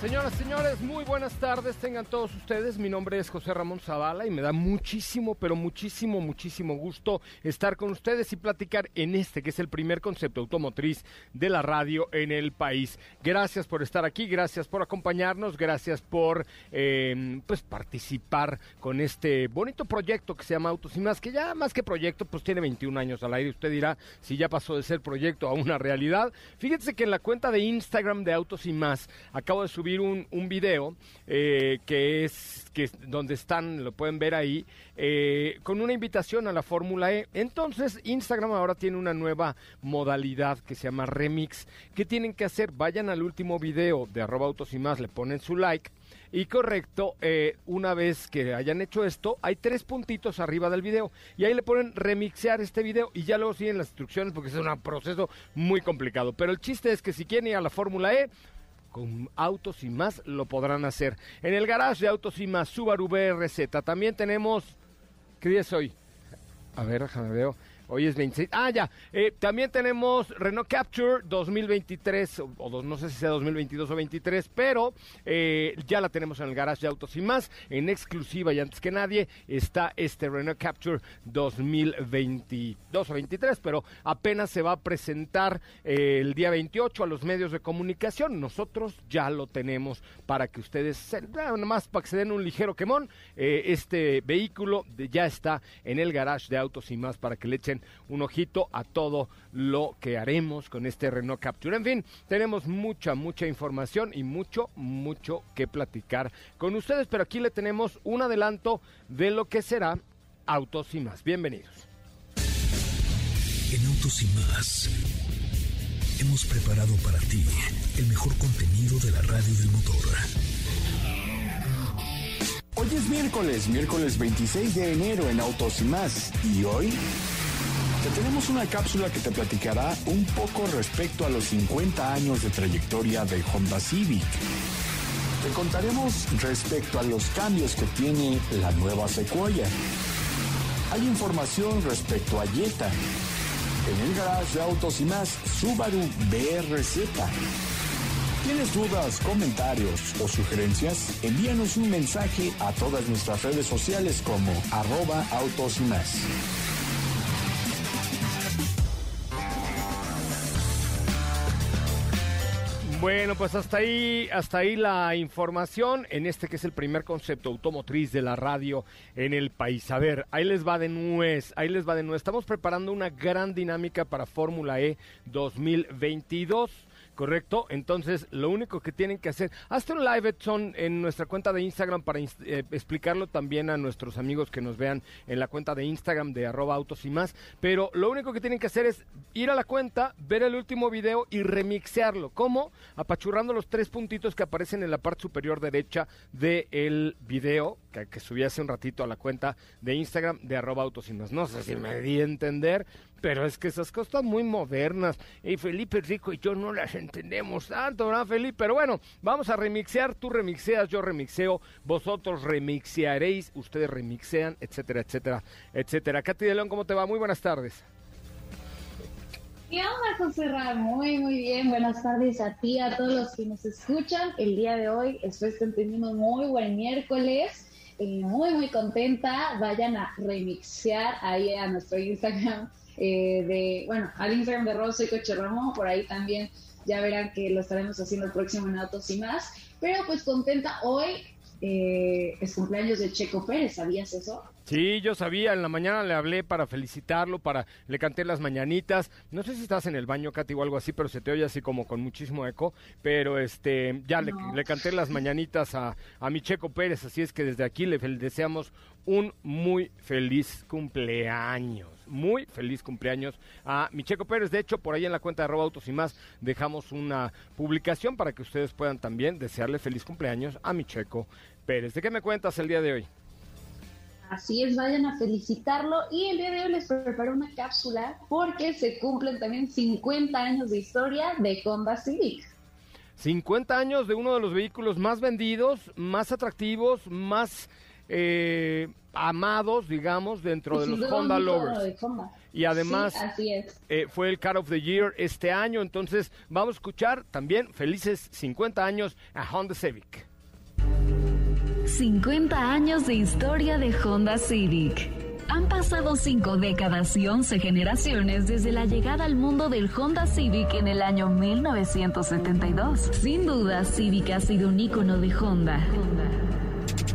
Señoras, señores, muy buenas tardes. Tengan todos ustedes. Mi nombre es José Ramón Zavala y me da muchísimo, pero muchísimo, muchísimo gusto estar con ustedes y platicar en este, que es el primer concepto automotriz de la radio en el país. Gracias por estar aquí, gracias por acompañarnos, gracias por eh, pues participar con este bonito proyecto que se llama Autos y Más, que ya más que proyecto, pues tiene 21 años al aire. Usted dirá si ya pasó de ser proyecto a una realidad. Fíjense que en la cuenta de Instagram de Autos y Más acabo de subir un, video eh, que es que donde están, lo pueden ver ahí, eh, con una invitación a la Fórmula E. Entonces, Instagram ahora tiene una nueva modalidad que se llama Remix. ¿Qué tienen que hacer? Vayan al último video de arroba autos y más, le ponen su like. Y correcto, eh, una vez que hayan hecho esto, hay tres puntitos arriba del video. Y ahí le ponen remixear este video y ya luego siguen las instrucciones porque es un proceso muy complicado. Pero el chiste es que si quieren ir a la Fórmula E, con Autos y más lo podrán hacer. En el garage de Autos y más, Subaru BRZ. También tenemos. ¿Qué día es hoy? A ver, déjame ver. Hoy es 26. Ah, ya. Eh, también tenemos Renault Capture 2023, o, o, no sé si sea 2022 o 23, pero eh, ya la tenemos en el garage de autos y más. En exclusiva y antes que nadie está este Renault Capture 2022 o 23, pero apenas se va a presentar eh, el día 28 a los medios de comunicación. Nosotros ya lo tenemos para que ustedes, nada más para que se den un ligero quemón. Eh, este vehículo ya está en el garage de autos y más para que le echen un ojito a todo lo que haremos con este Renault Capture. En fin, tenemos mucha, mucha información y mucho, mucho que platicar con ustedes, pero aquí le tenemos un adelanto de lo que será Autos y más. Bienvenidos. En Autos y más hemos preparado para ti el mejor contenido de la radio del motor. Hoy es miércoles, miércoles 26 de enero en Autos y más. ¿Y hoy? Te tenemos una cápsula que te platicará un poco respecto a los 50 años de trayectoria de Honda Civic. Te contaremos respecto a los cambios que tiene la nueva Sequoia. Hay información respecto a Jetta. En el garage de autos y más, Subaru BRZ. ¿Tienes dudas, comentarios o sugerencias? Envíanos un mensaje a todas nuestras redes sociales como arroba autos y más. Bueno, pues hasta ahí, hasta ahí la información en este que es el primer concepto automotriz de la radio en el país. A ver, ahí les va de nuez, ahí les va de nuez. Estamos preparando una gran dinámica para Fórmula E 2022. ¿Correcto? Entonces, lo único que tienen que hacer, hazte un live, Edson, en nuestra cuenta de Instagram para eh, explicarlo también a nuestros amigos que nos vean en la cuenta de Instagram de arroba autos y más, pero lo único que tienen que hacer es ir a la cuenta, ver el último video y remixearlo. ¿Cómo? Apachurrando los tres puntitos que aparecen en la parte superior derecha del video, que, subí hace un ratito a la cuenta de Instagram de arroba autos y más. No sé si me di a entender, pero es que esas cosas muy modernas. Y Felipe Rico y yo no las entendemos tanto, ¿verdad, Felipe? Pero bueno, vamos a remixear. Tú remixeas, yo remixeo. Vosotros remixearéis, ustedes remixean, etcétera, etcétera, etcétera. Katy de León, ¿cómo te va? Muy buenas tardes. ¿Qué onda, José Ramón? Muy, muy bien. Buenas tardes a ti, a todos los que nos escuchan. El día de hoy, estén teniendo muy buen miércoles. eh, muy, muy contenta. Vayan a remixear ahí a nuestro Instagram eh, de, bueno, al Instagram de Rosso y Coche Ramón, por ahí también ya verán que lo estaremos haciendo el próximo en Autos y más. Pero pues contenta hoy, eh, es cumpleaños de Checo Pérez, ¿sabías eso? Sí, yo sabía, en la mañana le hablé para felicitarlo, para le canté las mañanitas. No sé si estás en el baño, Katy, o algo así, pero se te oye así como con muchísimo eco. Pero este, ya le, le, canté las mañanitas a, a mi Checo Pérez, así es que desde aquí le deseamos un muy feliz cumpleaños. Muy feliz cumpleaños a mi Checo Pérez. De hecho, por ahí en la cuenta de Arroba Autos y más dejamos una publicación para que ustedes puedan también desearle feliz cumpleaños a mi Checo Pérez. ¿De qué me cuentas el día de hoy? Así es, vayan a felicitarlo. Y el día de hoy les preparo una cápsula porque se cumplen también 50 años de historia de Honda Civic. 50 años de uno de los vehículos más vendidos, más atractivos, más eh, amados, digamos, dentro de los Honda Lovers. Honda. Y además sí, así es. eh, fue el Car of the Year este año, entonces vamos a escuchar también felices 50 años a Honda Civic. 50 años de historia de Honda Civic. Han pasado cinco décadas y 11 generaciones desde la llegada al mundo del Honda Civic en el año 1972. Sin duda, Civic ha sido un ícono de Honda.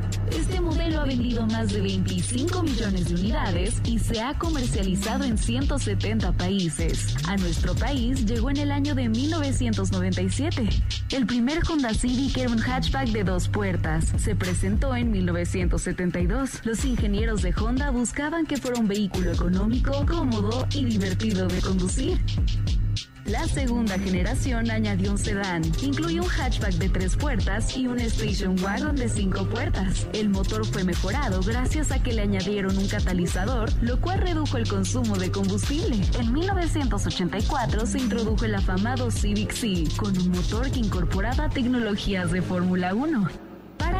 Ha vendido más de 25 millones de unidades y se ha comercializado en 170 países. A nuestro país llegó en el año de 1997. El primer Honda Civic era un hatchback de dos puertas. Se presentó en 1972. Los ingenieros de Honda buscaban que fuera un vehículo económico, cómodo y divertido de conducir. La segunda generación añadió un sedán, incluyó un hatchback de tres puertas y un station wagon de cinco puertas. El motor fue mejorado gracias a que le añadieron un catalizador, lo cual redujo el consumo de combustible. En 1984 se introdujo el afamado Civic Sea, con un motor que incorporaba tecnologías de Fórmula 1.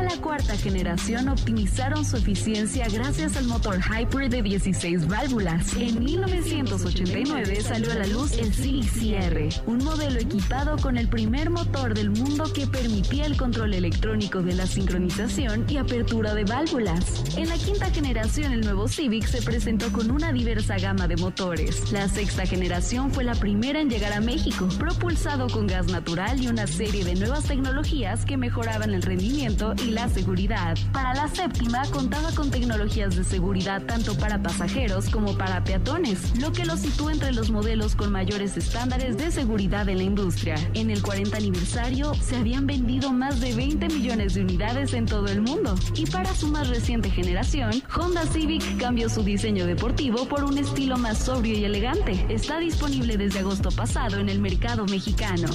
La cuarta generación optimizaron su eficiencia gracias al motor Hyper de 16 válvulas. En 1989 salió a la luz el Civic CR, un modelo equipado con el primer motor del mundo que permitía el control electrónico de la sincronización y apertura de válvulas. En la quinta generación el nuevo Civic se presentó con una diversa gama de motores. La sexta generación fue la primera en llegar a México, propulsado con gas natural y una serie de nuevas tecnologías que mejoraban el rendimiento la seguridad. Para la séptima contaba con tecnologías de seguridad tanto para pasajeros como para peatones, lo que lo sitúa entre los modelos con mayores estándares de seguridad en la industria. En el 40 aniversario se habían vendido más de 20 millones de unidades en todo el mundo. Y para su más reciente generación, Honda Civic cambió su diseño deportivo por un estilo más sobrio y elegante. Está disponible desde agosto pasado en el mercado mexicano.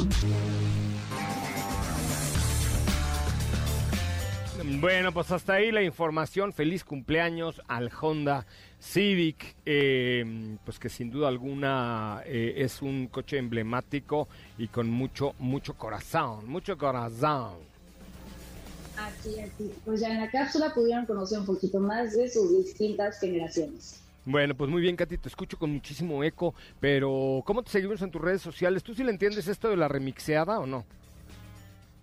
Bueno, pues hasta ahí la información. Feliz cumpleaños al Honda Civic, eh, pues que sin duda alguna eh, es un coche emblemático y con mucho, mucho corazón, mucho corazón. Así es, pues ya en la cápsula pudieron conocer un poquito más de sus distintas generaciones. Bueno, pues muy bien, Katy, te escucho con muchísimo eco, pero ¿cómo te seguimos en tus redes sociales? ¿Tú sí le entiendes esto de la remixeada o no?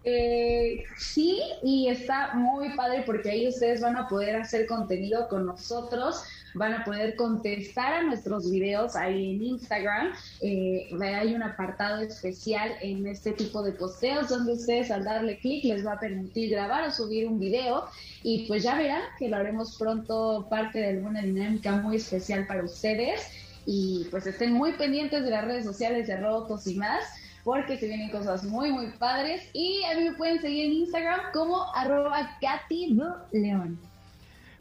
Eh, sí, y está muy padre porque ahí ustedes van a poder hacer contenido con nosotros, van a poder contestar a nuestros videos ahí en Instagram. Eh, hay un apartado especial en este tipo de posteos donde ustedes al darle clic les va a permitir grabar o subir un video. Y pues ya verán que lo haremos pronto parte de alguna dinámica muy especial para ustedes. Y pues estén muy pendientes de las redes sociales de Rotos y más porque se vienen cosas muy, muy padres. Y a mí me pueden seguir en Instagram como arroba Katy León.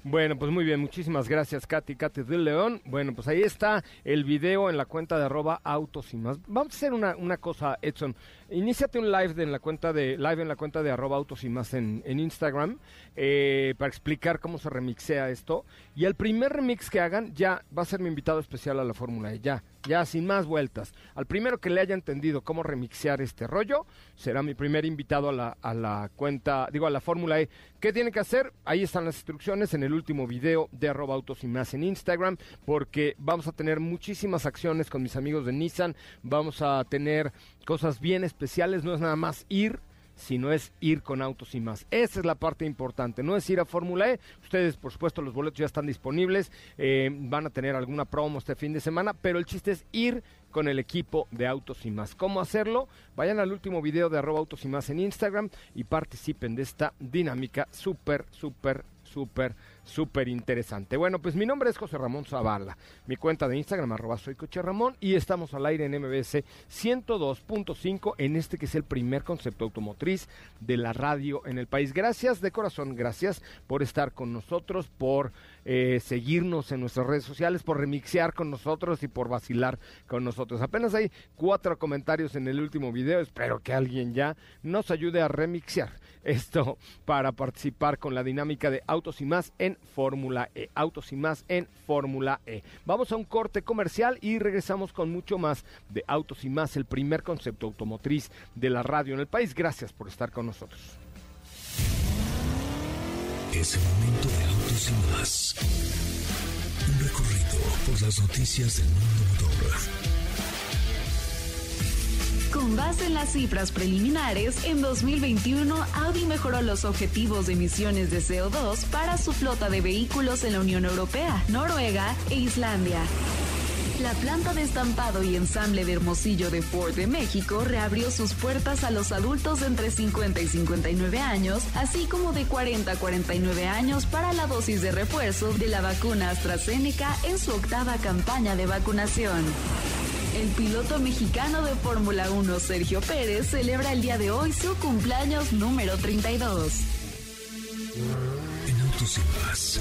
Bueno, pues muy bien, muchísimas gracias, Katy, Katy de León. Bueno, pues ahí está el video en la cuenta de arroba autos y más. Vamos a hacer una, una cosa, Edson. Iníciate un live en la cuenta de live en la cuenta de arroba autos y más en, en Instagram eh, para explicar cómo se remixea esto. Y el primer remix que hagan ya va a ser mi invitado especial a la Fórmula E. Ya, ya sin más vueltas. Al primero que le haya entendido cómo remixear este rollo, será mi primer invitado a la, a la cuenta, digo, a la Fórmula E. ¿Qué tiene que hacer? Ahí están las instrucciones en el último video de arroba autos y más en Instagram, porque vamos a tener muchísimas acciones con mis amigos de Nissan, vamos a tener cosas bien especiales, no es nada más ir sino es ir con autos y más. Esa es la parte importante, no es ir a Fórmula E. Ustedes, por supuesto, los boletos ya están disponibles, eh, van a tener alguna promo este fin de semana, pero el chiste es ir con el equipo de Autos y Más. ¿Cómo hacerlo? Vayan al último video de arroba Autos y Más en Instagram y participen de esta dinámica súper, súper, súper súper interesante. Bueno, pues mi nombre es José Ramón Zavala, mi cuenta de Instagram arroba soy Ramón y estamos al aire en MBS 102.5 en este que es el primer concepto automotriz de la radio en el país. Gracias de corazón, gracias por estar con nosotros, por eh, seguirnos en nuestras redes sociales, por remixear con nosotros y por vacilar con nosotros. Apenas hay cuatro comentarios en el último video, espero que alguien ya nos ayude a remixear esto para participar con la dinámica de Autos y más en Fórmula E. Autos y más en Fórmula E. Vamos a un corte comercial y regresamos con mucho más de Autos y más, el primer concepto automotriz de la radio en el país. Gracias por estar con nosotros. Momento Autos y más. Un recorrido por las noticias del mundo motor con base en las cifras preliminares, en 2021 Audi mejoró los objetivos de emisiones de CO2 para su flota de vehículos en la Unión Europea, Noruega e Islandia. La planta de estampado y ensamble de Hermosillo de Ford de México reabrió sus puertas a los adultos de entre 50 y 59 años, así como de 40 a 49 años para la dosis de refuerzo de la vacuna AstraZeneca en su octava campaña de vacunación. El piloto mexicano de Fórmula 1, Sergio Pérez, celebra el día de hoy su cumpleaños número 32. En Autos y Más,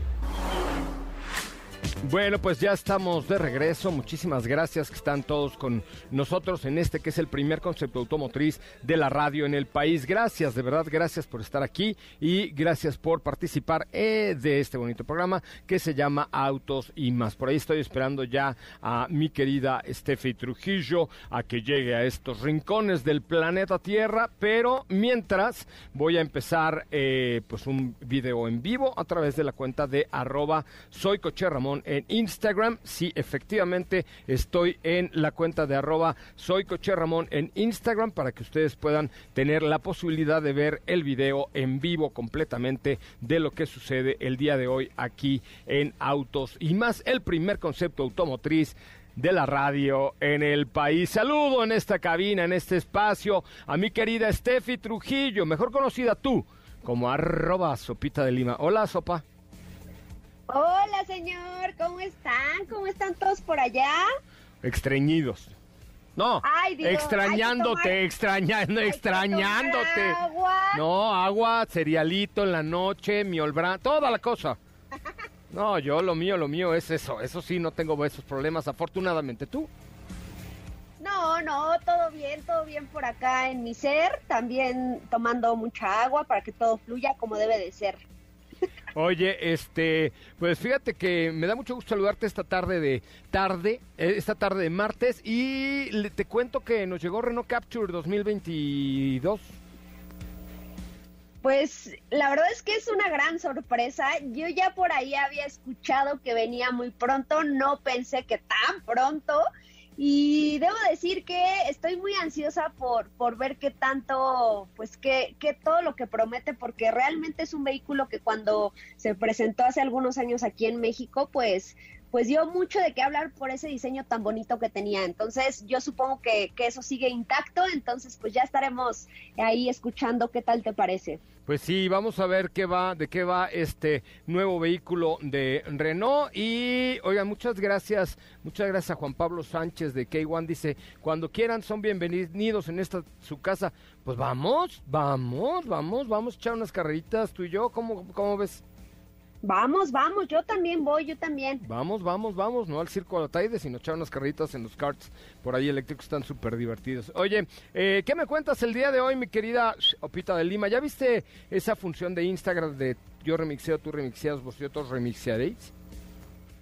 Bueno, pues ya estamos de regreso. Muchísimas gracias que están todos con nosotros en este que es el primer concepto automotriz de la radio en el país. Gracias, de verdad, gracias por estar aquí y gracias por participar eh, de este bonito programa que se llama Autos y más. Por ahí estoy esperando ya a mi querida Steffi Trujillo a que llegue a estos rincones del planeta Tierra, pero mientras voy a empezar eh, pues un video en vivo a través de la cuenta de arroba soy Coche Ramón en Instagram. Sí, efectivamente estoy en la cuenta de arroba soy Coche Ramón en Instagram para que ustedes puedan tener la posibilidad de ver el video en vivo completamente de lo que sucede el día de hoy aquí en Autos y más el primer concepto automotriz de la radio en el país. Saludo en esta cabina, en este espacio, a mi querida Steffi Trujillo, mejor conocida tú como arroba sopita de lima. Hola, sopa. Hola, señor, ¿cómo están? ¿Cómo están todos por allá? Extrañidos. No, extrañándote, extrañando, extrañándote. Agua. No, agua, cerealito en la noche, miolbran, toda la cosa. No, yo lo mío, lo mío es eso. Eso sí, no tengo esos problemas, afortunadamente. ¿Tú? No, no, todo bien, todo bien por acá en mi ser. También tomando mucha agua para que todo fluya como debe de ser. Oye, este, pues fíjate que me da mucho gusto saludarte esta tarde de tarde, eh, esta tarde de martes y te cuento que nos llegó Renault Capture 2022. Pues la verdad es que es una gran sorpresa. Yo ya por ahí había escuchado que venía muy pronto, no pensé que tan pronto. Y debo decir que estoy muy ansiosa por, por ver qué tanto, pues que, que todo lo que promete, porque realmente es un vehículo que cuando se presentó hace algunos años aquí en México, pues pues dio mucho de qué hablar por ese diseño tan bonito que tenía. Entonces, yo supongo que, que, eso sigue intacto, entonces pues ya estaremos ahí escuchando qué tal te parece. Pues sí, vamos a ver qué va, de qué va este nuevo vehículo de Renault. Y oigan, muchas gracias, muchas gracias a Juan Pablo Sánchez de K1. Dice, cuando quieran son bienvenidos en esta su casa. Pues vamos, vamos, vamos, vamos a echar unas carreritas tú y yo. ¿Cómo, cómo ves? Vamos, vamos, yo también voy, yo también. Vamos, vamos, vamos, no al circo de la Taide, sino echar unas carritas en los karts por ahí eléctricos, están súper divertidos. Oye, eh, ¿qué me cuentas el día de hoy, mi querida Opita de Lima? ¿Ya viste esa función de Instagram de yo remixeo, tú remixeas, vosotros remixearéis?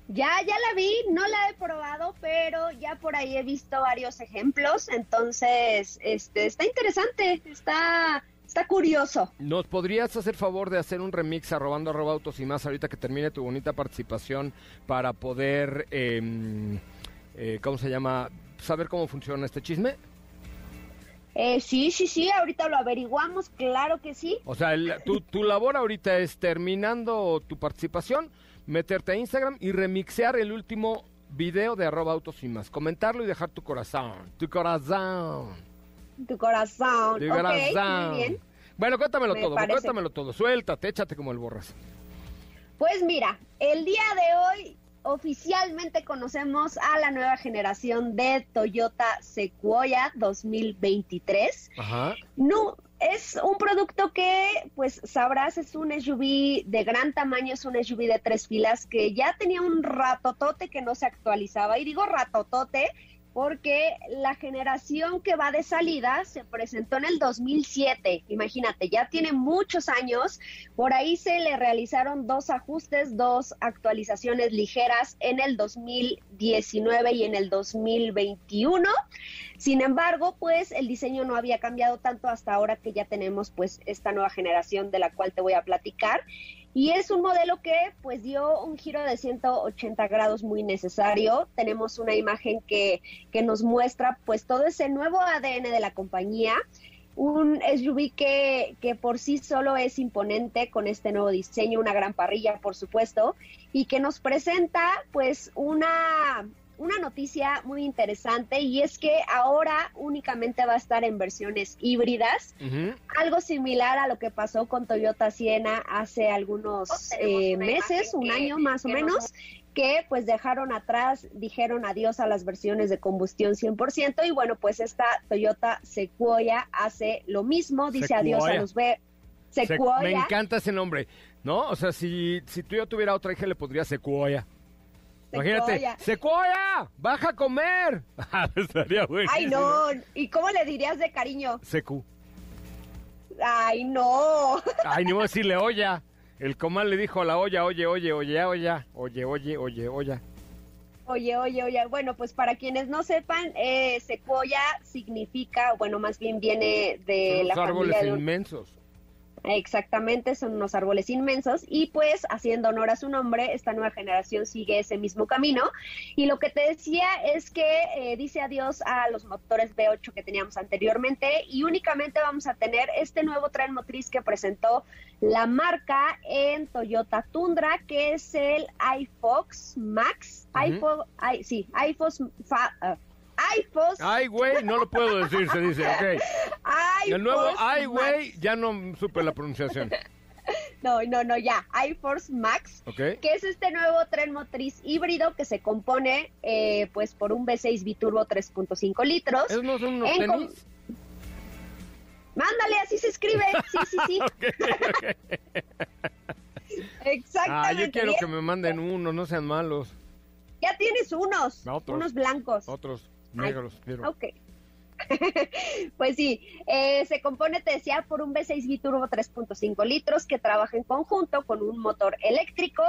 Ya, ya la vi, no la he probado, pero ya por ahí he visto varios ejemplos, entonces, este, está interesante, está Está curioso. ¿Nos podrías hacer favor de hacer un remix a Robando Arroba Autos y más ahorita que termine tu bonita participación para poder, em, eh, ¿cómo se llama? ¿Saber cómo funciona este chisme? Eh, sí, sí, sí, ahorita lo averiguamos, claro que sí. O sea, tu, tu labor ahorita es terminando tu participación, meterte a Instagram y remixear el último video de arroba autos y más, comentarlo y dejar tu corazón, tu corazón tu corazón. Tu corazón. bien. Bueno, cuéntamelo todo, cuéntamelo todo. Suéltate, échate como el borras. Pues mira, el día de hoy oficialmente conocemos a la nueva generación de Toyota Sequoia 2023. Ajá. No, es un producto que, pues sabrás, es un SUV de gran tamaño, es un SUV de tres filas que ya tenía un ratotote que no se actualizaba. Y digo ratotote porque la generación que va de salida se presentó en el 2007, imagínate, ya tiene muchos años, por ahí se le realizaron dos ajustes, dos actualizaciones ligeras en el 2019 y en el 2021. Sin embargo, pues el diseño no había cambiado tanto hasta ahora que ya tenemos pues esta nueva generación de la cual te voy a platicar y es un modelo que pues dio un giro de 180 grados muy necesario. Tenemos una imagen que, que nos muestra pues todo ese nuevo ADN de la compañía. Un SUV que, que por sí solo es imponente con este nuevo diseño, una gran parrilla por supuesto, y que nos presenta pues una, una noticia muy interesante y es que ahora únicamente va a estar en versiones híbridas, algo similar a lo que pasó con Toyota Siena hace algunos oh, eh, meses, un año más o menos, que pues dejaron atrás, dijeron adiós a las versiones de combustión 100% y bueno, pues esta Toyota Sequoia hace lo mismo, dice adiós a los B. Sequoia. me encanta ese nombre, ¿no? O sea, si, si tú yo tuviera otra hija le podría Sequoia. Imagínate, Secuoya, baja a comer. Estaría Ay, no. ¿Y cómo le dirías de cariño? Secu. Ay, no. Ay, ni voy a decirle olla. El comal le dijo a la olla, oye, oye, oye, oye, oye, oye, oye, oye. Oye, oye, oye. Bueno, pues para quienes no sepan, eh, secuoya significa, bueno, más bien viene de Son la árboles inmensos. Exactamente, son unos árboles inmensos y pues haciendo honor a su nombre, esta nueva generación sigue ese mismo camino. Y lo que te decía es que eh, dice adiós a los motores V8 que teníamos anteriormente y únicamente vamos a tener este nuevo tren motriz que presentó la marca en Toyota Tundra, que es el iFox Max. iPhone, sí, iFox, Ay, güey, no lo puedo decir, se dice, ok. el nuevo ay, güey, ya no supe la pronunciación. No, no, no, ya. iForce Max, que es este nuevo tren motriz híbrido que se compone eh, pues por un V6 biturbo 3.5 litros. ¿Esos no son unos tenis? Mándale, así se escribe. Sí, sí, sí. Exactamente. Ah, yo quiero que me manden uno, no sean malos. Ya tienes unos, unos blancos. Otros. Negros, Ok. pues sí, eh, se compone, te decía, por un V6 biturbo 3.5 litros que trabaja en conjunto con un motor eléctrico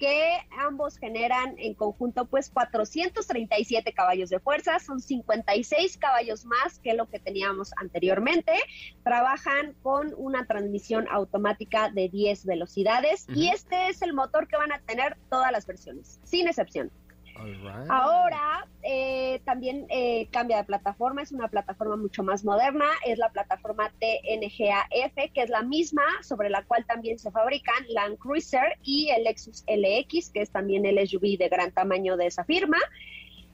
que ambos generan en conjunto pues 437 caballos de fuerza, son 56 caballos más que lo que teníamos anteriormente, trabajan con una transmisión automática de 10 velocidades y este es el motor que van a tener todas las versiones, sin excepción. Ahora eh, también eh, cambia de plataforma, es una plataforma mucho más moderna, es la plataforma TNGAF, que es la misma sobre la cual también se fabrican Land Cruiser y el Lexus LX, que es también el SUV de gran tamaño de esa firma.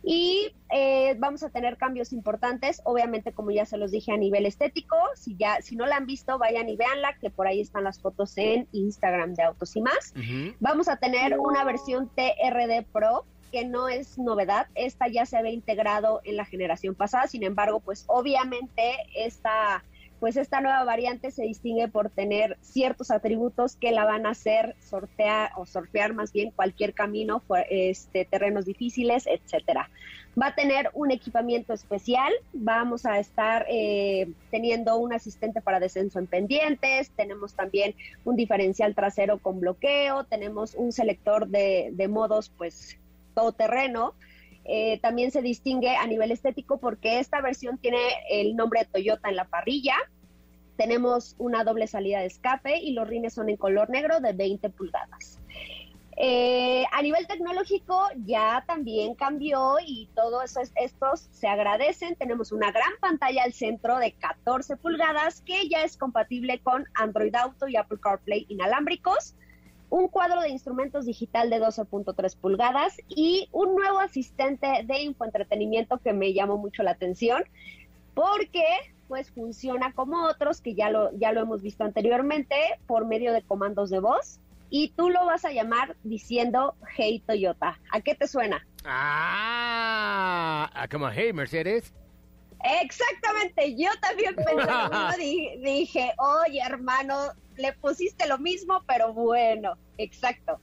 Y eh, vamos a tener cambios importantes, obviamente como ya se los dije a nivel estético, si ya si no la han visto vayan y véanla, que por ahí están las fotos en Instagram de Autos y más. Vamos a tener una versión TRD Pro que no es novedad, esta ya se había integrado en la generación pasada, sin embargo, pues obviamente esta pues esta nueva variante se distingue por tener ciertos atributos que la van a hacer sortear o sortear más bien cualquier camino, este, terrenos difíciles, etcétera. Va a tener un equipamiento especial, vamos a estar eh, teniendo un asistente para descenso en pendientes, tenemos también un diferencial trasero con bloqueo, tenemos un selector de, de modos pues todoterreno, eh, también se distingue a nivel estético porque esta versión tiene el nombre de Toyota en la parrilla. Tenemos una doble salida de escape y los rines son en color negro de 20 pulgadas. Eh, a nivel tecnológico ya también cambió y todos estos se agradecen. Tenemos una gran pantalla al centro de 14 pulgadas que ya es compatible con Android Auto y Apple CarPlay inalámbricos un cuadro de instrumentos digital de 12.3 pulgadas y un nuevo asistente de infoentretenimiento que me llamó mucho la atención porque pues funciona como otros que ya lo, ya lo hemos visto anteriormente por medio de comandos de voz y tú lo vas a llamar diciendo Hey Toyota. ¿A qué te suena? Ah, como Hey Mercedes. Exactamente, yo también pensé, dije, oye hermano, le pusiste lo mismo, pero bueno, exacto.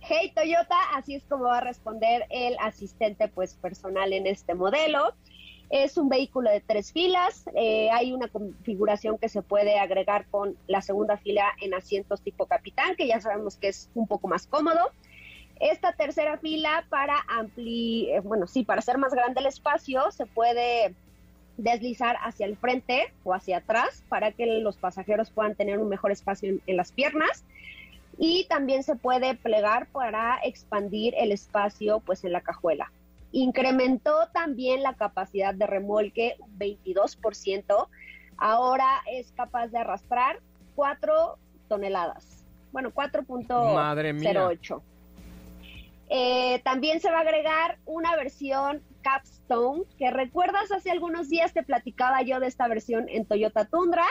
Hey Toyota, así es como va a responder el asistente pues personal en este modelo. Es un vehículo de tres filas, eh, hay una configuración que se puede agregar con la segunda fila en asientos tipo capitán, que ya sabemos que es un poco más cómodo. Esta tercera fila para ampli, eh, bueno, sí, para hacer más grande el espacio, se puede deslizar hacia el frente o hacia atrás para que los pasajeros puedan tener un mejor espacio en, las piernas y también se puede plegar para expandir el espacio pues en la cajuela. Incrementó también la capacidad de remolque 22%. Ahora es capaz de arrastrar 4 toneladas. Bueno, 4.08. Eh, también se va a agregar una versión Capstone, que recuerdas hace algunos días te platicaba yo de esta versión en Toyota Tundra,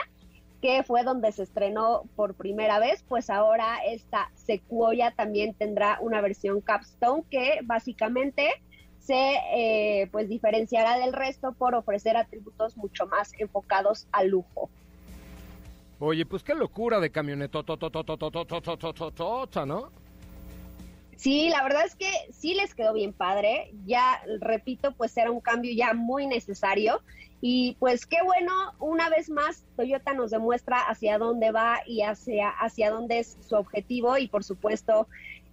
que fue donde se estrenó por primera vez, pues ahora esta Sequoia también tendrá una versión Capstone que básicamente se eh, pues diferenciará del resto por ofrecer atributos mucho más enfocados al lujo. Oye, pues qué locura de camioneta, ¿no? Sí, la verdad es que sí les quedó bien padre. Ya, repito, pues era un cambio ya muy necesario. Y pues qué bueno, una vez más, Toyota nos demuestra hacia dónde va y hacia, hacia dónde es su objetivo. Y por supuesto,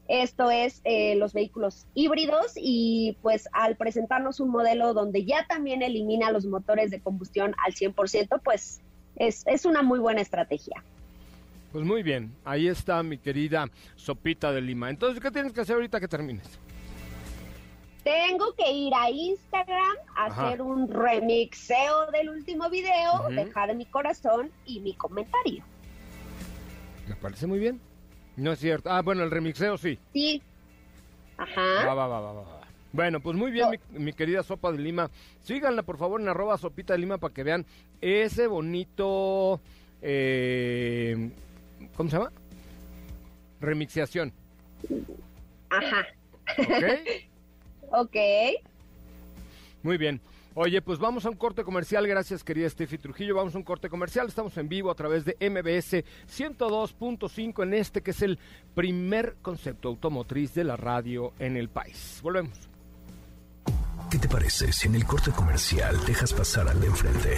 esto es eh, los vehículos híbridos y pues al presentarnos un modelo donde ya también elimina los motores de combustión al 100%, pues es, es una muy buena estrategia. Pues muy bien, ahí está mi querida Sopita de Lima. Entonces, ¿qué tienes que hacer ahorita que termines? Tengo que ir a Instagram a hacer un remixeo del último video, dejar mi corazón y mi comentario. Me parece muy bien. No es cierto. Ah, bueno, el remixeo sí. Sí. Ajá. Va, va, va, va, va. Bueno, pues muy bien, mi, querida Sopa de Lima. Síganla, por favor, en arroba Sopita de Lima para que vean ese bonito... Eh, ¿Cómo se llama? Remixiación. Ajá. ¿Ok? ok. Muy bien. Oye, pues vamos a un corte comercial. Gracias, querida Steffi Trujillo. Vamos a un corte comercial. Estamos en vivo a través de MBS 102.5 en este que es el primer concepto automotriz de la radio en el país. Volvemos. ¿Qué te parece si en el corte comercial dejas pasar al de enfrente?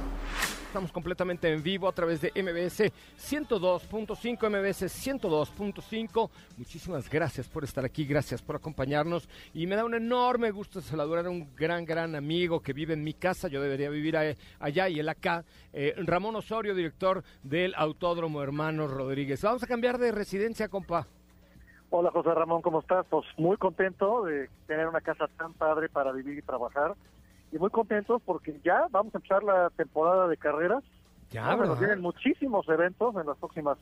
Estamos completamente en vivo a través de MBS 102.5, MBS 102.5. Muchísimas gracias por estar aquí, gracias por acompañarnos y me da un enorme gusto saludar a un gran, gran amigo que vive en mi casa, yo debería vivir allá y él acá, eh, Ramón Osorio, director del Autódromo Hermanos Rodríguez. Vamos a cambiar de residencia, compa. Hola José Ramón, ¿cómo estás? Pues muy contento de tener una casa tan padre para vivir y trabajar y muy contentos porque ya vamos a empezar la temporada de carreras. Ya, nos vienen muchísimos eventos en las próximas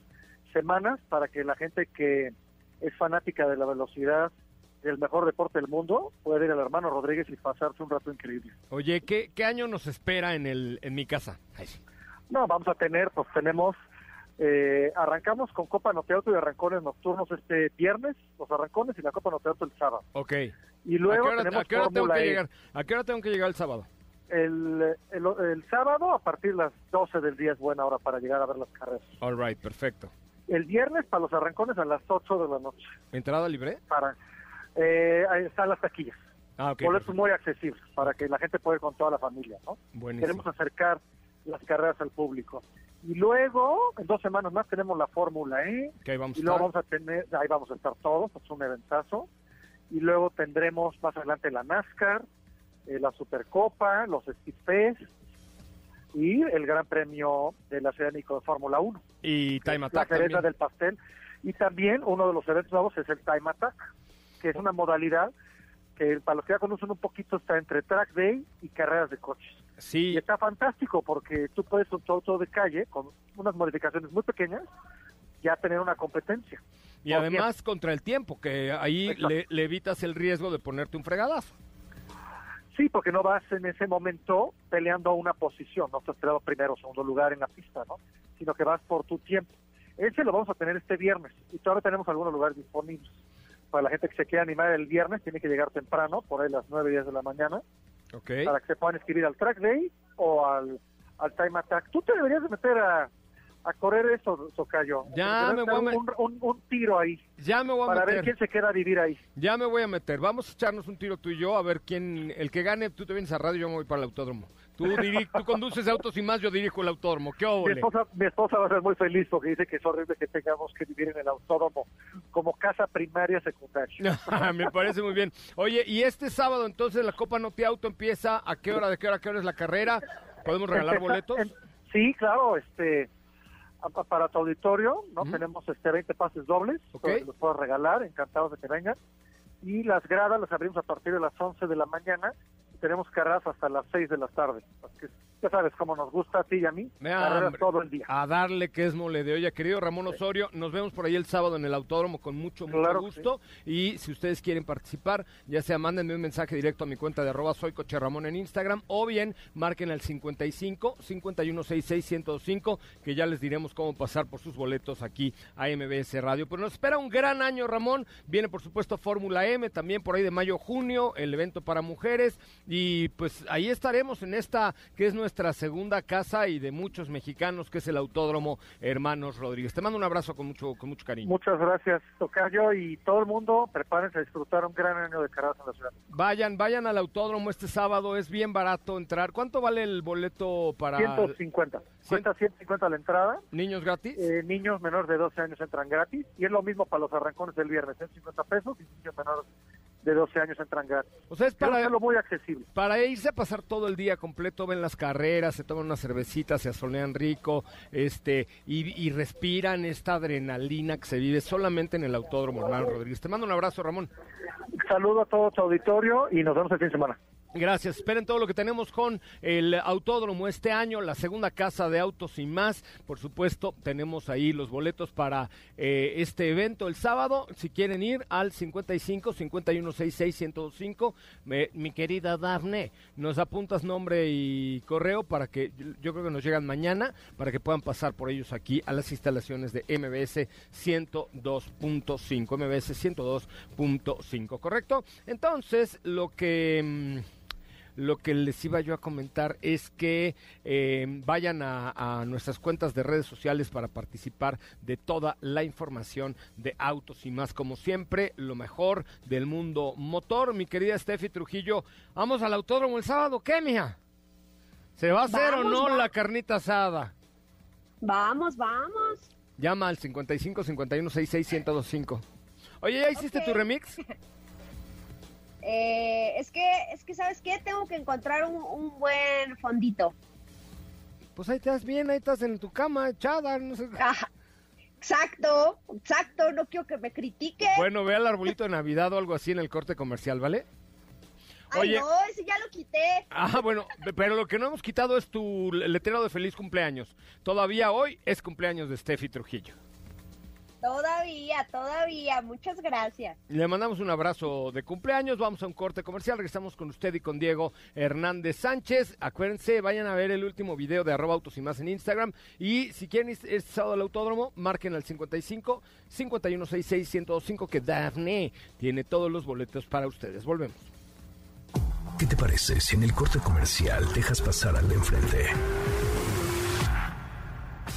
semanas para que la gente que es fanática de la velocidad el mejor deporte del mundo, puede ir al hermano Rodríguez y pasarse un rato increíble. Oye, ¿qué, qué año nos espera en, el, en mi casa? Ay. No, vamos a tener, pues tenemos, eh, arrancamos con Copa Noteauto y arrancones nocturnos este viernes, los arrancones y la Copa Noteauto el sábado. Ok. Y luego ¿A qué hora, tenemos a qué hora tengo que E. llegar? ¿A qué hora tengo que llegar el sábado? El, el, el sábado a partir de las 12 del día es buena hora para llegar a ver las carreras. All right, perfecto. El viernes para los arrancones a las 8 de la noche. ¿Entrada libre? Para, eh, ahí están las taquillas. Ah, ok. Boletos perfecto. muy accesibles para que la gente pueda ir con toda la familia, ¿no? Buenísimo. Queremos acercar las carreras al público. Y luego, en dos semanas más, tenemos la Fórmula E. Que ahí vamos a y luego estar. vamos a tener, ahí vamos a estar todos, es un eventazo. Y luego tendremos más adelante la NASCAR, eh, la Supercopa, los Speed y el Gran Premio del Oceánico de Fórmula 1. Y Time la Attack cereza también. del pastel. Y también uno de los eventos nuevos es el Time Attack, que es una modalidad que para los que ya conocen un poquito está entre track day y carreras de coches. Y Sí, está fantástico porque tú puedes tu auto de calle, con unas modificaciones muy pequeñas, ya tener una competencia. y además contra el tiempo, que ahí le, le evitas el riesgo de ponerte un fregadazo. Sí, porque no vas en ese momento peleando una posición, no estás peleando primero o segundo lugar en la pista, ¿no? Sino que vas por tu tiempo. Ese lo vamos a tener este viernes y todavía tenemos algunos lugares disponibles. Para la gente que se quiera animar el viernes, tiene que llegar temprano, por ahí las 9, 10 de la mañana, Para que se puedan inscribir al Track Day o al, al Time Attack. Tú te deberías de meter a, a correr eso, Tocayo. Ya me voy a un, un, un tiro ahí, Ya me voy a para ver meter. quién se queda a vivir ahí. Ya me voy a meter. Vamos a echarnos un tiro tú y yo a ver quién. El que gane, tú te vienes a radio, yo me voy para el autódromo. Tú, tú conduces autos y más, yo dirijo el autódromo. ¿Qué Mi esposa, mi esposa va a ser muy feliz porque dice que es horrible que tengamos que vivir en el autódromo como casa primaria secundaria. Me parece muy bien. Oye, y este sábado entonces la Copa Noti Auto empieza. ¿A qué hora, de qué hora, qué hora es la carrera? ¿Podemos regalar Empeza- boletos? en- sí, claro, este para tu auditorio, ¿no? Tenemos este 20 pases dobles, Ok. que los puedo regalar, encantados de que vengan. Y las gradas las abrimos a partir de las 11 de la mañana tenemos carreras hasta las 6 de la tarde. Así que ya sabes cómo nos gusta a ti y a mí, hambre. todo el día. A darle que es mole de olla. Querido Ramón Osorio, nos vemos por ahí el sábado en el autódromo con mucho, mucho Claro gusto. Y si ustedes quieren participar, ya sea mándenme un mensaje directo a mi cuenta de arroba soy Coche Ramón en Instagram o bien marquen al 55 5166 1025 que ya les diremos cómo pasar por sus boletos aquí a MBS Radio. Pero nos espera un gran año, Ramón. Viene, por supuesto, Fórmula M, también por ahí de mayo, junio, el evento para mujeres. Y pues ahí estaremos en esta que es nuestra segunda casa y de muchos mexicanos, que es el Autódromo Hermanos Rodríguez. Te mando un abrazo con mucho, con mucho cariño. Muchas gracias, Tocayo, y todo el mundo, prepárense a disfrutar un gran año de carreras en la ciudad. Vayan, vayan al autódromo este sábado, es bien barato entrar. ¿Cuánto vale el boleto para 150. Cuesta 150 la entrada. niños gratis? Eh, niños menores de 12 años entran gratis. Y es lo mismo para los arrancones del viernes, 150 pesos. Y niños menores de 12 años entran gratis. o sea, es para, muy accesible. para irse a pasar todo el día completo, ven las carreras, se toman unas cervecitas, se asolean rico, este, y, y respiran esta adrenalina que se vive solamente en el autódromo Hernán Rodríguez. Te mando un abrazo, Ramón. Saludo a todo tu auditorio y nos vemos el fin de semana. Gracias. Esperen todo lo que tenemos con el autódromo este año, la segunda casa de autos y más. Por supuesto, tenemos ahí los boletos para eh, este evento el sábado. Si quieren ir al 55 5166 1025, me- mi querida Dafne, nos apuntas nombre y correo para que yo- yo creo que nos llegan mañana para que puedan pasar por ellos aquí a las instalaciones de MBS 102.5, MBS 102.5, ¿correcto? Entonces, lo que mm, lo que les iba yo a comentar es que eh, vayan a, a nuestras cuentas de redes sociales para participar de toda la información de autos y más. Como siempre, lo mejor del mundo motor. Mi querida Steffi Trujillo, vamos al autódromo el sábado. ¿Qué, mija? ¿Se va a hacer Vamos, o no va- la carnita asada? Vamos, vamos. Llama al 55 51 66 1025. Oye, ¿ya hiciste tu remix? Eh, es que, es que, ¿sabes qué? Tengo que encontrar un, un buen fondito. Pues ahí estás bien, ahí estás en tu cama, echada, no sé. Ajá. Exacto, exacto. No quiero que me critique. Bueno, ve al arbolito de Navidad o algo así en el corte comercial, ¿vale? Ay, oye. no, ese ya lo quité. Ah, bueno, pe- pero lo que no hemos quitado es tu letrero de feliz cumpleaños. Todavía hoy es cumpleaños de Steffi Trujillo. Todavía, todavía. Muchas gracias. Le mandamos un abrazo de cumpleaños. Vamos a un corte comercial. Regresamos con usted y con Diego Hernández Sánchez. Acuérdense, vayan a ver el último video de arroba autos y más en Instagram. Y si quieren este sábado al autódromo, marquen al 55 5166 1025 que Daphne tiene todos los boletos para ustedes. Volvemos. ¿Qué te parece si en el corte comercial dejas pasar al de enfrente?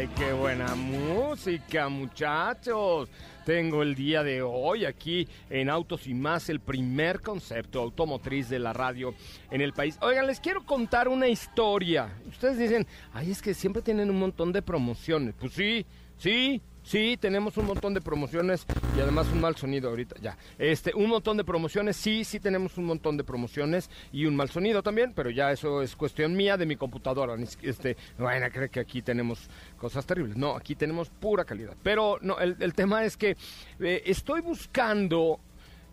¡Ay, qué buena música, muchachos! Tengo el día de hoy aquí en Autos y más el primer concepto automotriz de la radio en el país. Oigan, les quiero contar una historia. Ustedes dicen, ay, es que siempre tienen un montón de promociones. Pues sí, sí, Sí, tenemos un montón de promociones y además un mal sonido ahorita, ya. Este, un montón de promociones, sí, sí tenemos un montón de promociones y un mal sonido también, pero ya eso es cuestión mía de mi computadora. Este, no que aquí tenemos cosas terribles. No, aquí tenemos pura calidad. Pero no, el, el tema es que eh, estoy buscando.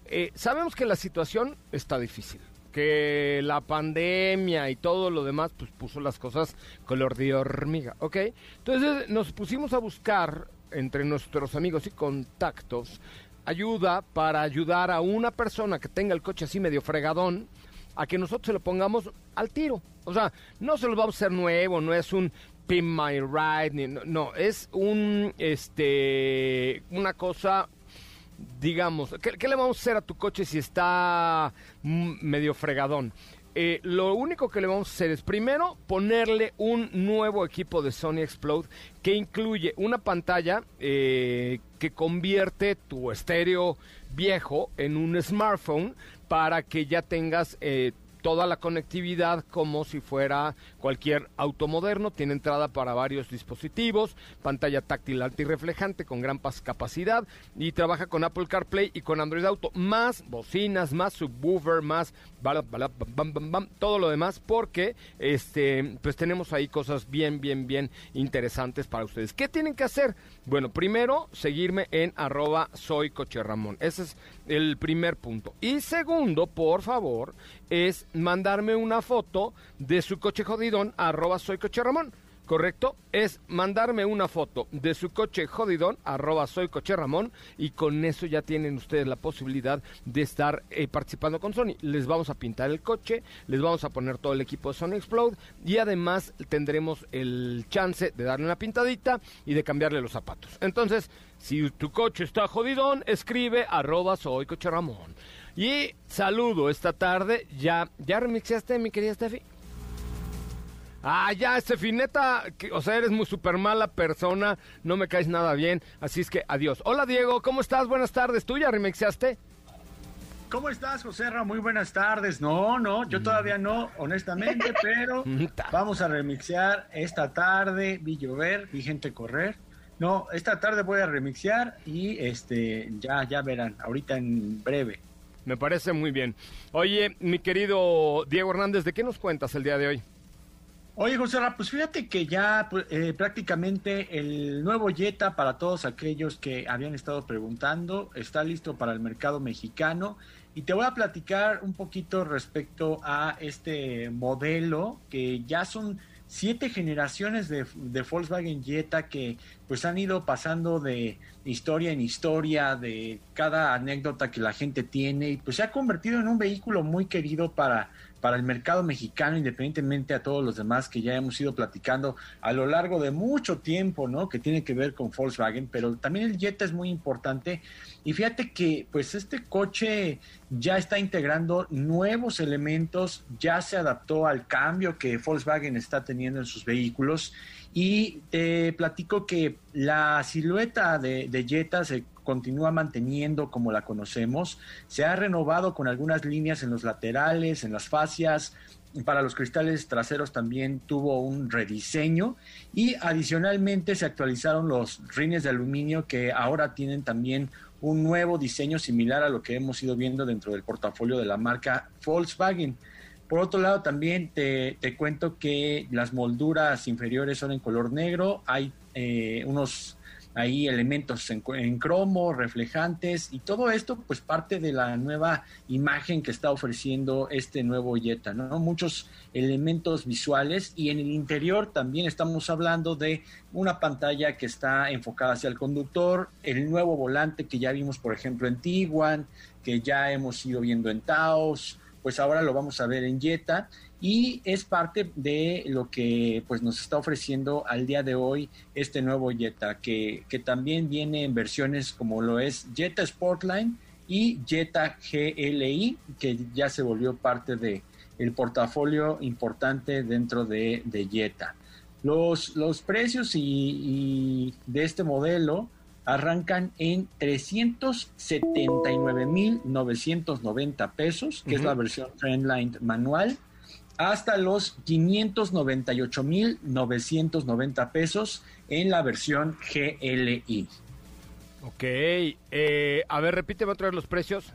Eh, sabemos que la situación está difícil que la pandemia y todo lo demás pues puso las cosas color de hormiga, ¿ok? Entonces nos pusimos a buscar entre nuestros amigos y contactos ayuda para ayudar a una persona que tenga el coche así medio fregadón a que nosotros se lo pongamos al tiro. O sea, no se lo vamos a hacer nuevo, no es un pin my ride, ni, no, no, es un, este, una cosa, digamos, ¿qué, ¿qué, le vamos a hacer a tu coche si está medio fregadón? Eh, lo único que le vamos a hacer es primero ponerle un nuevo equipo de Sony Explode que incluye una pantalla eh, que convierte tu estéreo viejo en un smartphone para que ya tengas eh, toda la conectividad como si fuera cualquier auto moderno. Tiene entrada para varios dispositivos, pantalla táctil antirreflejante con gran capacidad y trabaja con Apple CarPlay y con Android Auto, más bocinas, más subwoofer, más bam, bam, bam, todo lo demás, porque este, pues tenemos ahí cosas bien, bien, bien interesantes para ustedes. ¿Qué tienen que hacer? Bueno, primero, seguirme en arroba soy coche. Ese es el primer punto. Y segundo, por favor, es mandarme una foto de su coche jodidón arroba soy. ¿Correcto? Es mandarme una foto de su coche jodidón, arroba soy y con eso ya tienen ustedes la posibilidad de estar eh, participando con Sony. Les vamos a pintar el coche, les vamos a poner todo el equipo de Sony Explode, y además tendremos el chance de darle una pintadita y de cambiarle los zapatos. Entonces, si tu coche está jodidón, escribe arroba soy coche. Y saludo esta tarde, ya, ¿ya remixaste mi querida Steffi? Ah, ya, Estefineta, o sea, eres muy super mala persona, no me caes nada bien, así es que adiós. Hola Diego, ¿cómo estás? Buenas tardes, ¿tú ya remixaste? ¿Cómo estás, José Ra? Muy buenas tardes. No, no, yo todavía no, honestamente, pero vamos a remixear esta tarde, vi llover, vi gente correr. No, esta tarde voy a remixear y este ya ya verán, ahorita en breve. Me parece muy bien. Oye, mi querido Diego Hernández, ¿de qué nos cuentas el día de hoy? Oye, José pues fíjate que ya pues, eh, prácticamente el nuevo Jetta, para todos aquellos que habían estado preguntando, está listo para el mercado mexicano. Y te voy a platicar un poquito respecto a este modelo, que ya son siete generaciones de, de Volkswagen Jetta que pues han ido pasando de historia en historia, de cada anécdota que la gente tiene, y pues se ha convertido en un vehículo muy querido para para el mercado mexicano, independientemente a todos los demás que ya hemos ido platicando a lo largo de mucho tiempo, ¿no? Que tiene que ver con Volkswagen, pero también el Jetta es muy importante. Y fíjate que, pues, este coche ya está integrando nuevos elementos, ya se adaptó al cambio que Volkswagen está teniendo en sus vehículos. Y te platico que la silueta de, de Jetta se continúa manteniendo como la conocemos. Se ha renovado con algunas líneas en los laterales, en las fascias. Para los cristales traseros también tuvo un rediseño y adicionalmente se actualizaron los rines de aluminio que ahora tienen también un nuevo diseño similar a lo que hemos ido viendo dentro del portafolio de la marca Volkswagen. Por otro lado, también te, te cuento que las molduras inferiores son en color negro, hay eh, unos ahí elementos en, en, cromo, reflejantes y todo esto pues parte de la nueva imagen que está ofreciendo este nuevo Jetta, ¿no? Muchos elementos visuales y en el interior también estamos hablando de una pantalla que está enfocada hacia el conductor, el nuevo volante que ya vimos por ejemplo en Tiguan, que ya hemos ido viendo en Taos, pues ahora lo vamos a ver en Jetta y es parte de lo que pues nos está ofreciendo al día de hoy este nuevo Jetta que, que también viene en versiones como lo es Jetta Sportline y Jetta GLI que ya se volvió parte de el portafolio importante dentro de, de Jetta. Los, los precios y, y de este modelo arrancan en 379.990 pesos, que uh -huh. es la versión Trendline manual, hasta los 598.990 pesos en la versión GLI. Ok, eh, a ver, repíteme otra vez los precios.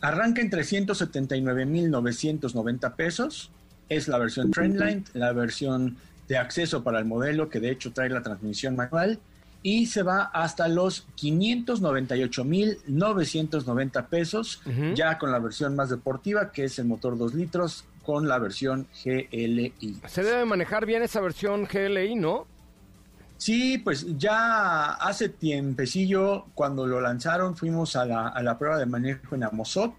Arranca en 379.990 pesos, es la versión Trendline, la versión de acceso para el modelo que de hecho trae la transmisión manual y se va hasta los 598.990 pesos, uh -huh. ya con la versión más deportiva, que es el motor 2 litros, con la versión GLI. Se debe manejar bien esa versión GLI, ¿no? Sí, pues ya hace tiempecillo, cuando lo lanzaron, fuimos a la, a la prueba de manejo en Amosot,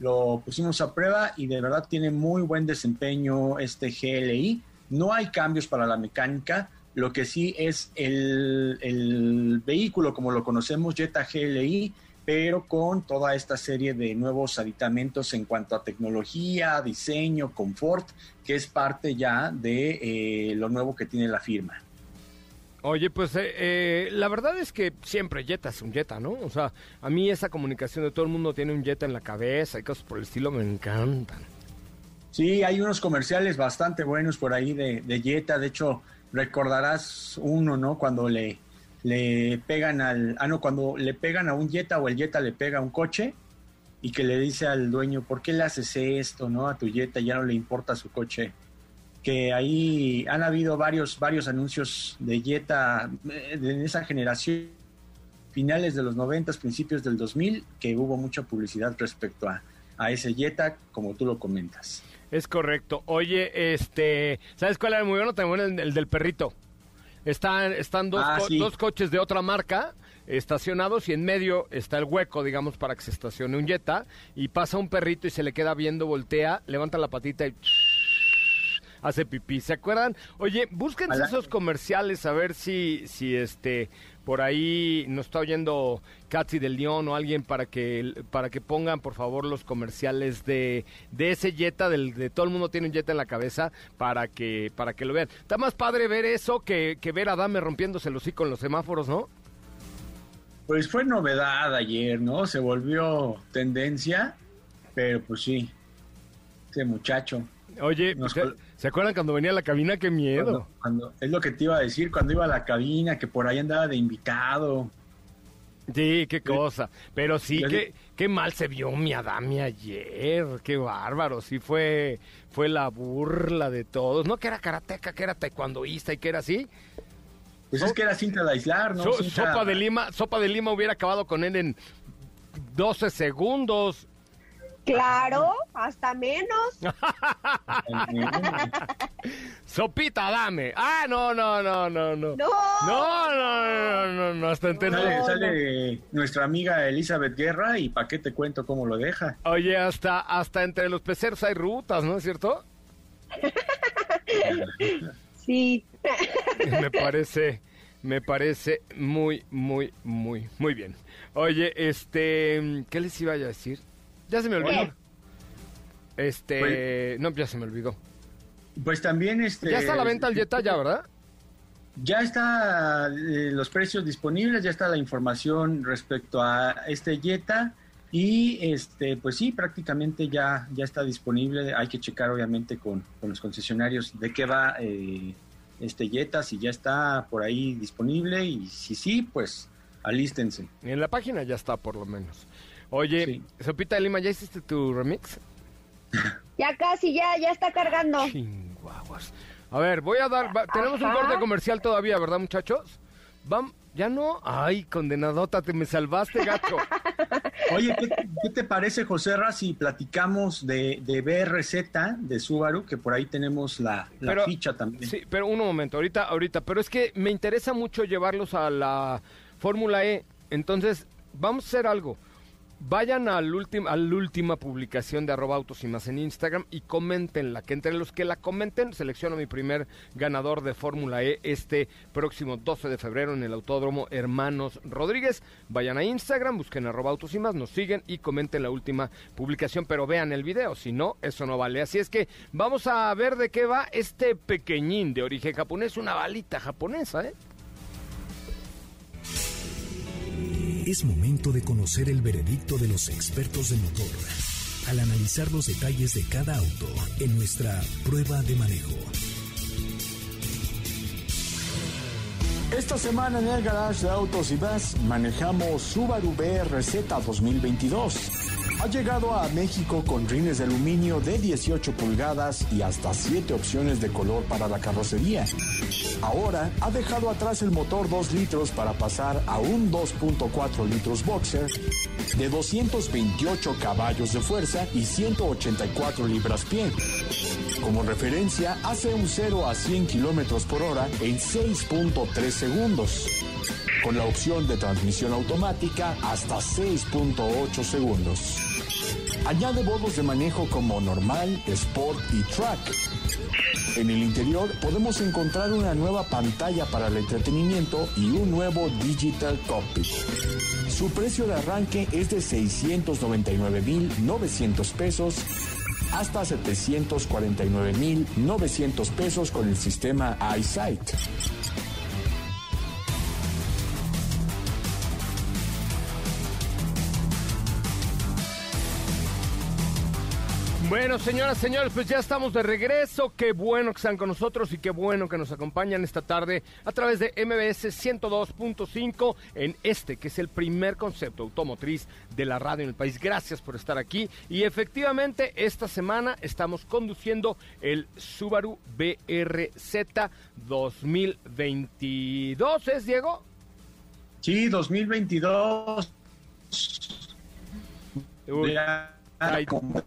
lo pusimos a prueba y de verdad tiene muy buen desempeño este GLI. No hay cambios para la mecánica, lo que sí es el, el, vehículo como lo conocemos, Jetta GLI, pero con toda esta serie de nuevos aditamentos en cuanto a tecnología, diseño, confort, que es parte ya de eh, lo nuevo que tiene la firma. Oye, pues eh, eh, la verdad es que siempre Jetta es un Jetta, ¿no? O sea, a mí esa comunicación de todo el mundo tiene un Jetta en la cabeza y cosas por el estilo me encantan. Sí, hay unos comerciales bastante buenos por ahí de, de Jetta, de hecho recordarás uno, ¿no? Cuando le, le pegan al, ah, no, cuando le pegan a un Jetta o el Jetta le pega a un coche y que le dice al dueño, ¿por qué le haces esto, no? A tu Jetta ya no le importa su coche. Que ahí han habido varios, varios anuncios de Jetta de esa generación, finales de los 90, principios del 2000, que hubo mucha publicidad respecto a, a ese Jetta, como tú lo comentas. Es correcto. Oye, este, ¿sabes cuál era muy bueno? También el, el del perrito. Están, están dos, Ah, co- sí. dos coches de otra marca estacionados y en medio está el hueco, digamos, para que se estacione un Jetta y pasa un perrito y se le queda viendo, voltea, levanta la patita y hace pipí. ¿Se acuerdan? Oye, búsquense esos comerciales a ver si, si este por ahí nos está oyendo Katsi del León o alguien para que para que pongan por favor los comerciales de, de ese Jetta del de todo el mundo tiene un Jetta en la cabeza para que para que lo vean. Está más padre ver eso que, que ver a Dame rompiéndose los hocico en los semáforos, ¿no? Pues fue novedad ayer, ¿no? Se volvió tendencia, pero pues sí, ese muchacho. Oye, Nos ¿se, acuerdan cuando venía a la cabina? ¡Qué miedo! Cuando, cuando- es lo que te iba a decir, cuando iba a la cabina, que por ahí andaba de invitado. Sí, qué cosa. Pero sí, qué, qué mal se vio mi Adame ayer. Qué bárbaro. Sí fue, fue la burla de todos. No que era karateca, que era taekwondoísta y que era así. Pues So- es que era cinta de aislar, ¿no? So- Cinta- sopa de Lima, Sopa de Lima hubiera acabado con él en 12 segundos. Claro, hasta menos. Sopita, dame. Ah, no, no, no, no, no. No. No, no, no, no, no, hasta entender. Sale, sale nuestra amiga Elizabeth Guerra y pa' qué te cuento cómo lo deja. Oye, hasta, hasta entre los peceros hay rutas, ¿no es cierto? Sí. me parece, me parece muy, muy, muy, muy bien. Oye, este, ¿qué les iba a decir? Ya se me olvidó. ¿Qué? Este, no, ya se me olvidó. Pues también este Ya está a la venta el Jetta, ya, ¿verdad? Ya está eh, los precios disponibles, ya está la información respecto a este Jetta y este pues sí, prácticamente ya, ya está disponible. Hay que checar obviamente con, con los concesionarios de qué va eh, este Jetta, si ya está por ahí disponible y si sí, pues alístense. En la página ya está, por lo menos. Oye, Sí. Sopita de Lima, ¿ya hiciste tu remix? Ya casi, ya, ya está cargando. Chinguaguas. A ver, voy a dar. va- tenemos un corte comercial todavía, ¿verdad, muchachos? Vam, ¿Ya no? Ay, condenadota, te me salvaste, gacho. Oye, ¿qué, qué te parece, José Ra, si platicamos de, de BRZ de Subaru, que por ahí tenemos la, la Pero- ficha también? Sí, pero un momento, ahorita, ahorita. Pero es que me interesa mucho llevarlos a la Fórmula E. Entonces, vamos a hacer algo. Vayan al último, a la última publicación de arroba autos y más en Instagram y comentenla. Que entre los que la comenten, selecciono mi primer ganador de Fórmula E este próximo 12 de febrero en el Autódromo Hermanos Rodríguez. Vayan a Instagram, busquen arroba autos y más, nos siguen y comenten la última publicación, pero vean el video, si no, eso no vale. Así es que vamos a ver de qué va este pequeñín de origen japonés, una balita japonesa, ¿eh? Es momento de conocer el veredicto de los expertos de motor al analizar los detalles de cada auto en nuestra prueba de manejo. Esta semana en el garage de Autos y Más manejamos Subaru BRZ 2022. Ha llegado a México con rines de aluminio de 18 pulgadas y hasta 7 opciones de color para la carrocería. Ahora ha dejado atrás el motor 2 litros para pasar a un 2.4 litros boxer de 228 caballos de fuerza y 184 libras-pie. Como referencia, hace un 0 a 100 kilómetros por hora en 6.3 segundos. Con la opción de transmisión automática hasta 6.8 segundos. Añade modos de manejo como normal, sport y track. En el interior podemos encontrar una nueva pantalla para el entretenimiento y un nuevo digital cockpit. Su precio de arranque es de 699.900 pesos hasta 749.900 pesos con el sistema iSight. Bueno, señoras, señores, pues ya estamos de regreso. Qué bueno que están con nosotros y qué bueno que nos acompañan esta tarde a través de MBS 102.5 en este, que es el primer concepto automotriz de la radio en el país. Gracias por estar aquí. Y efectivamente, esta semana estamos conduciendo el Subaru BRZ 2022. ¿Es, Diego? Sí, 2022. Uy, Ya, como-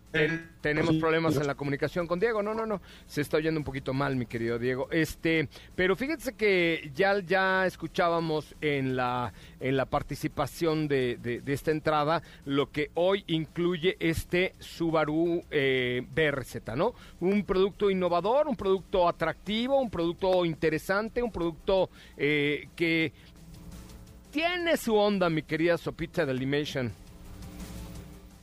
tenemos problemas en la comunicación con Diego. No, no, no. Se está oyendo un poquito mal, mi querido Diego. Este, pero fíjense que ya, ya escuchábamos en la, en la participación de, de- de esta entrada lo que hoy incluye este Subaru eh, BRZ, ¿no? Un producto innovador, un producto atractivo, un producto interesante, un producto eh, que tiene su onda, mi querida Sopita de Limation.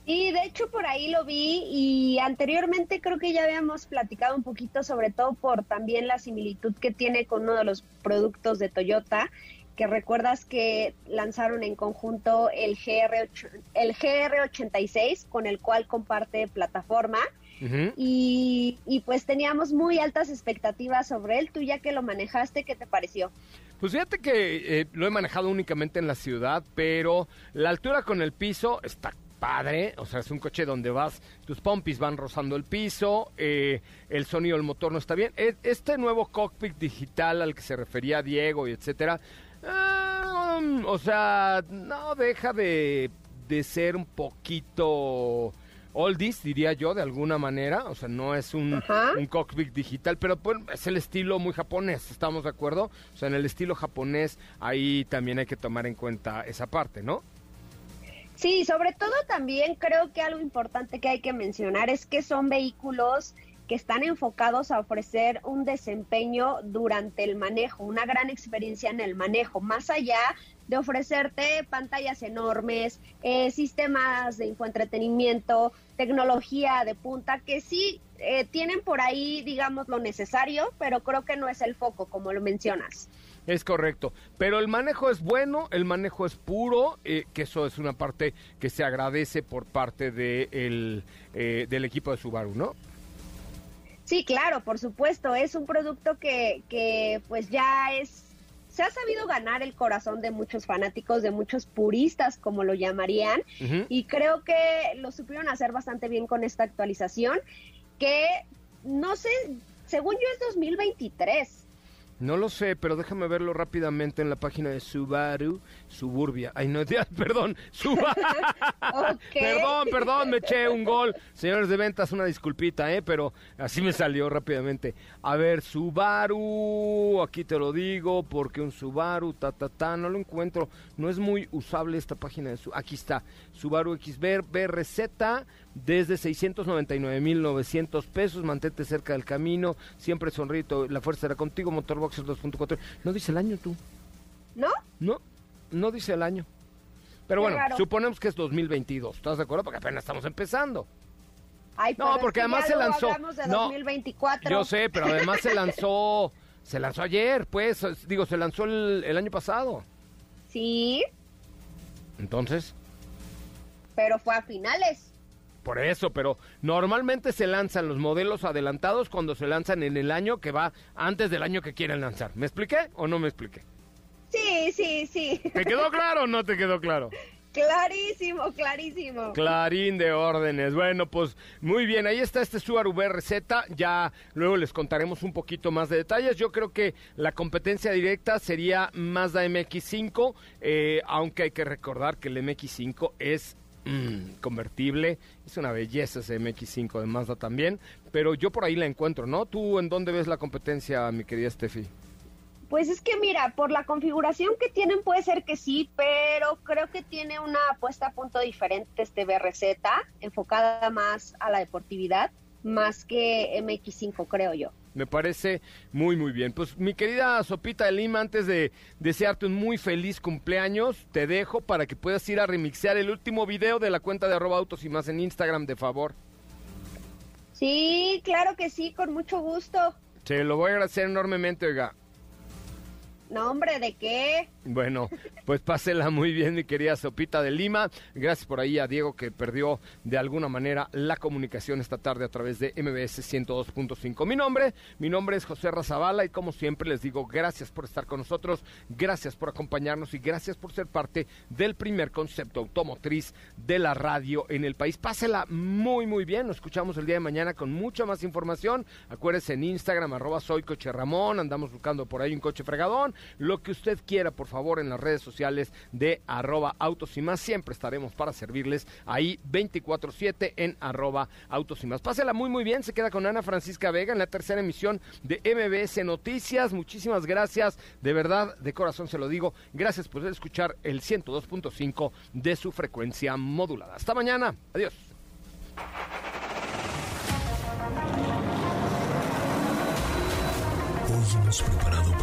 Y de hecho por ahí lo vi y anteriormente creo que ya habíamos platicado un poquito, sobre todo por también la similitud que tiene con uno de los productos de Toyota, que recuerdas que lanzaron en conjunto el, GR, el GR86 con el cual comparte plataforma. Y, y pues teníamos muy altas expectativas sobre él. Tú ya que lo manejaste, ¿qué te pareció? Pues fíjate que eh, lo he manejado únicamente en la ciudad, pero la altura con el piso está padre, o sea, es un coche donde vas, tus pompis van rozando el piso, eh, el sonido del motor no está bien. E- Este nuevo cockpit digital al que se refería Diego y etcétera, um, o sea, no deja de, de ser un poquito oldies, diría yo, de alguna manera. O sea, no es un, un cockpit digital, pero pues, es el estilo muy japonés, ¿estamos de acuerdo? O sea, en el estilo japonés ahí también hay que tomar en cuenta esa parte, ¿no? Sí, sobre todo también creo que algo importante que hay que mencionar es que son vehículos que están enfocados a ofrecer un desempeño durante el manejo, una gran experiencia en el manejo, más allá de ofrecerte pantallas enormes, eh, sistemas de infoentretenimiento, tecnología de punta, que sí eh, tienen por ahí, digamos, lo necesario, pero creo que no es el foco, como lo mencionas. Es correcto, pero el manejo es bueno, el manejo es puro, eh, que eso es una parte que se agradece por parte de el, eh, del equipo de Subaru, ¿no? Sí, claro, por supuesto. Es un producto que, que pues ya es se ha sabido ganar el corazón de muchos fanáticos, de muchos puristas, como lo llamarían, y creo que lo supieron hacer bastante bien con esta actualización, que no sé, según yo es 2023. No lo sé, pero déjame verlo rápidamente en la página de Subaru, Suburbia. Ay, no, perdón, Subaru. Perdón, perdón, me eché un gol. Señores de ventas, una disculpita, ¿eh? Pero así me salió rápidamente. A ver, Subaru, aquí te lo digo, porque un Subaru, ta, ta, ta, no lo encuentro. No es muy usable esta página de Subaru. Aquí está, Subaru XB, BRZ, desde 699.900 pesos. Mantente cerca del camino, siempre sonrito. La fuerza será contigo, Motorboxer 2.4. No dice el año tú. ¿No? No, no dice el año. Pero bueno, suponemos que es 2022. ¿Estás de acuerdo? Porque apenas estamos empezando. no, porque además se lanzó. De 2024. Yo sé, pero además se lanzó. Se lanzó ayer, pues. Digo, se lanzó el, el año pasado. Sí. Entonces. Pero fue a finales. Por eso, pero normalmente se lanzan los modelos adelantados cuando se lanzan en el año que va antes del año que quieren lanzar. ¿Me expliqué o no me expliqué? Sí, sí, sí. ¿Te quedó claro o no te quedó claro? Clarísimo, clarísimo. Clarín de órdenes. Bueno, pues muy bien, ahí está este Subaru BRZ. Ya luego les contaremos un poquito más de detalles. Yo creo que la competencia directa sería Mazda MX5, eh, aunque hay que recordar que el MX5 es convertible. Es una belleza ese MX5 de Mazda también. Pero yo por ahí la encuentro, ¿no? ¿Tú en dónde ves la competencia, mi querida Steffi? Pues es que mira, por la configuración que tienen puede ser que sí, pero creo que tiene una apuesta a punto diferente este BRZ, enfocada más a la deportividad, más que MX5, creo yo. Me parece muy, muy bien. Pues mi querida Sopita de Lima, antes de desearte un muy feliz cumpleaños, te dejo para que puedas ir a remixear el último video de la cuenta de arroba autos y más en Instagram, de favor. Sí, claro que sí, con mucho gusto. Se lo voy a agradecer enormemente, oiga. No, hombre, ¿de qué? Bueno, pues pásela muy bien, mi querida Sopita de Lima. Gracias por ahí a Diego que perdió de alguna manera la comunicación esta tarde a través de MBS 102.5. Mi nombre, mi nombre es José Razabala y como siempre les digo gracias por estar con nosotros, gracias por acompañarnos y gracias por ser parte del primer concepto automotriz de la radio en el país. Pásela muy, muy bien. Nos escuchamos el día de mañana con mucha más información. Acuérdense en Instagram, arroba soy coche Ramón. Andamos buscando por ahí un coche fregadón. Lo que usted quiera, por favor, en las redes sociales de arroba autos y más. Siempre estaremos para servirles ahí 24-7 en arroba autos y más. Pásela muy, muy bien. Se queda con Ana Francisca Vega en la tercera emisión de MBS Noticias. Muchísimas gracias. De verdad, de corazón se lo digo. Gracias por escuchar el 102.5 de su frecuencia modulada. Hasta mañana. Adiós. Hoy hemos preparado